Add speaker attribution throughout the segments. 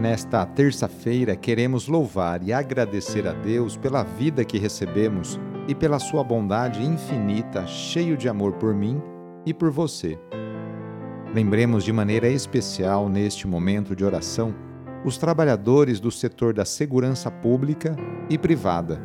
Speaker 1: Nesta terça-feira, queremos louvar e agradecer a Deus pela vida que recebemos e pela sua bondade infinita, cheio de amor por mim e por você. Lembremos de maneira especial, neste momento de oração, os trabalhadores do setor da segurança pública e privada.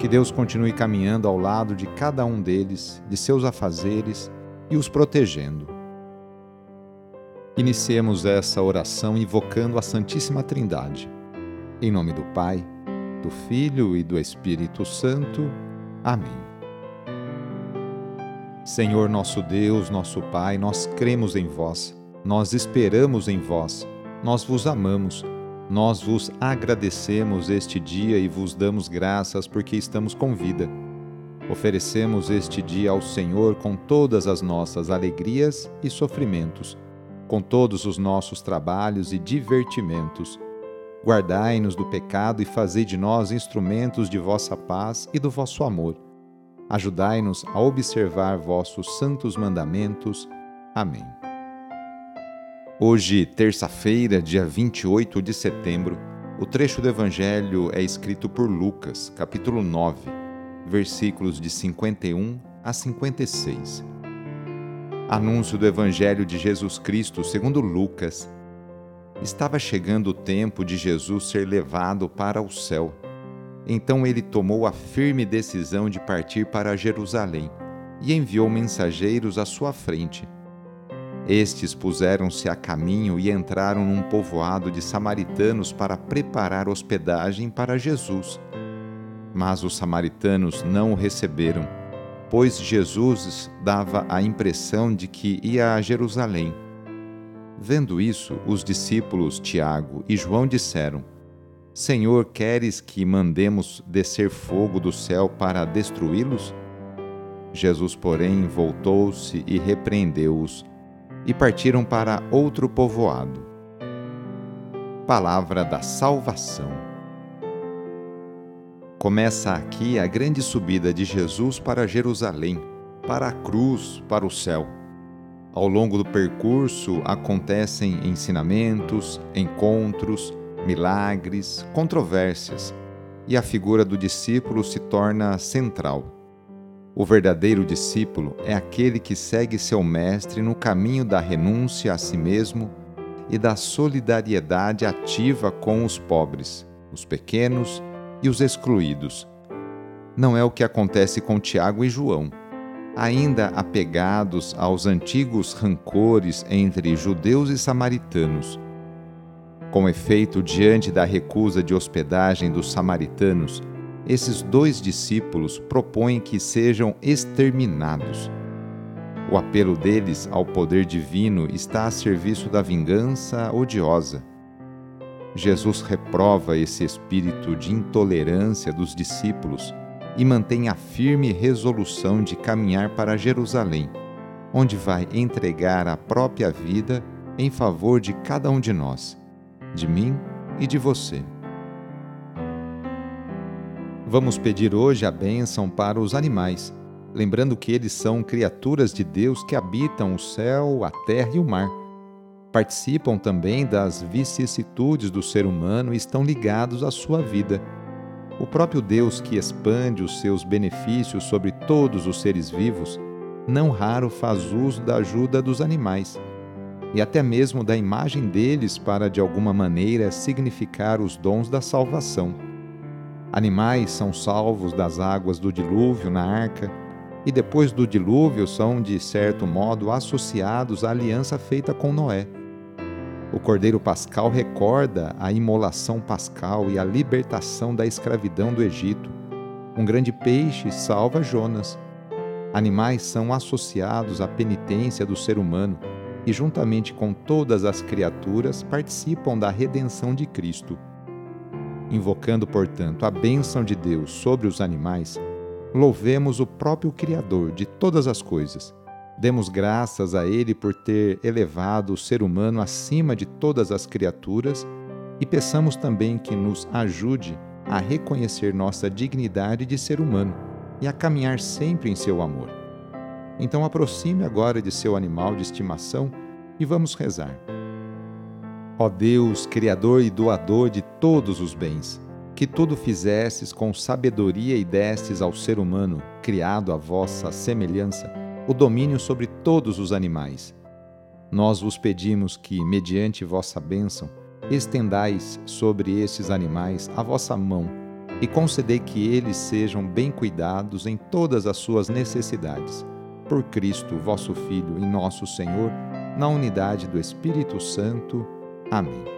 Speaker 1: Que Deus continue caminhando ao lado de cada um deles, de seus afazeres e os protegendo. Iniciemos essa oração invocando a Santíssima Trindade. Em nome do Pai, do Filho e do Espírito Santo. Amém. Senhor nosso Deus, nosso Pai, nós cremos em vós, nós esperamos em vós, nós vos amamos, nós vos agradecemos este dia e vos damos graças porque estamos com vida. Oferecemos este dia ao Senhor com todas as nossas alegrias e sofrimentos com todos os nossos trabalhos e divertimentos. Guardai-nos do pecado e fazei de nós instrumentos de vossa paz e do vosso amor. Ajudai-nos a observar vossos santos mandamentos. Amém. Hoje, terça-feira, dia 28 de setembro, o trecho do Evangelho é escrito por Lucas, capítulo 9, versículos de 51 a 56. Anúncio do Evangelho de Jesus Cristo segundo Lucas. Estava chegando o tempo de Jesus ser levado para o céu. Então ele tomou a firme decisão de partir para Jerusalém e enviou mensageiros à sua frente. Estes puseram-se a caminho e entraram num povoado de samaritanos para preparar hospedagem para Jesus. Mas os samaritanos não o receberam pois Jesus dava a impressão de que ia a Jerusalém. Vendo isso, os discípulos Tiago e João disseram: Senhor, queres que mandemos descer fogo do céu para destruí-los? Jesus, porém, voltou-se e repreendeu-os, e partiram para outro povoado. Palavra da Salvação. Começa aqui a grande subida de Jesus para Jerusalém, para a cruz, para o céu. Ao longo do percurso acontecem ensinamentos, encontros, milagres, controvérsias, e a figura do discípulo se torna central. O verdadeiro discípulo é aquele que segue seu mestre no caminho da renúncia a si mesmo e da solidariedade ativa com os pobres, os pequenos e os excluídos. Não é o que acontece com Tiago e João. Ainda apegados aos antigos rancores entre judeus e samaritanos. Com efeito, diante da recusa de hospedagem dos samaritanos, esses dois discípulos propõem que sejam exterminados. O apelo deles ao poder divino está a serviço da vingança odiosa Jesus reprova esse espírito de intolerância dos discípulos e mantém a firme resolução de caminhar para Jerusalém, onde vai entregar a própria vida em favor de cada um de nós, de mim e de você. Vamos pedir hoje a bênção para os animais, lembrando que eles são criaturas de Deus que habitam o céu, a terra e o mar participam também das vicissitudes do ser humano e estão ligados à sua vida. O próprio Deus que expande os seus benefícios sobre todos os seres vivos, não raro faz uso da ajuda dos animais e até mesmo da imagem deles para de alguma maneira significar os dons da salvação. Animais são salvos das águas do dilúvio na arca e depois do dilúvio são, de certo modo, associados à aliança feita com Noé. O Cordeiro Pascal recorda a imolação pascal e a libertação da escravidão do Egito. Um grande peixe salva Jonas. Animais são associados à penitência do ser humano e, juntamente com todas as criaturas, participam da redenção de Cristo. Invocando, portanto, a bênção de Deus sobre os animais, louvemos o próprio Criador de todas as coisas Demos graças a Ele por ter elevado o ser humano acima de todas as criaturas e peçamos também que nos ajude a reconhecer nossa dignidade de ser humano e a caminhar sempre em seu amor. Então aproxime agora de seu animal de estimação e vamos rezar. Ó Deus, Criador e doador de todos os bens, que tudo fizestes com sabedoria e destes ao ser humano, criado à vossa semelhança, o domínio sobre todos os animais. Nós vos pedimos que, mediante vossa bênção, estendais sobre estes animais a vossa mão e concedei que eles sejam bem cuidados em todas as suas necessidades. Por Cristo, vosso Filho e nosso Senhor, na unidade do Espírito Santo. Amém.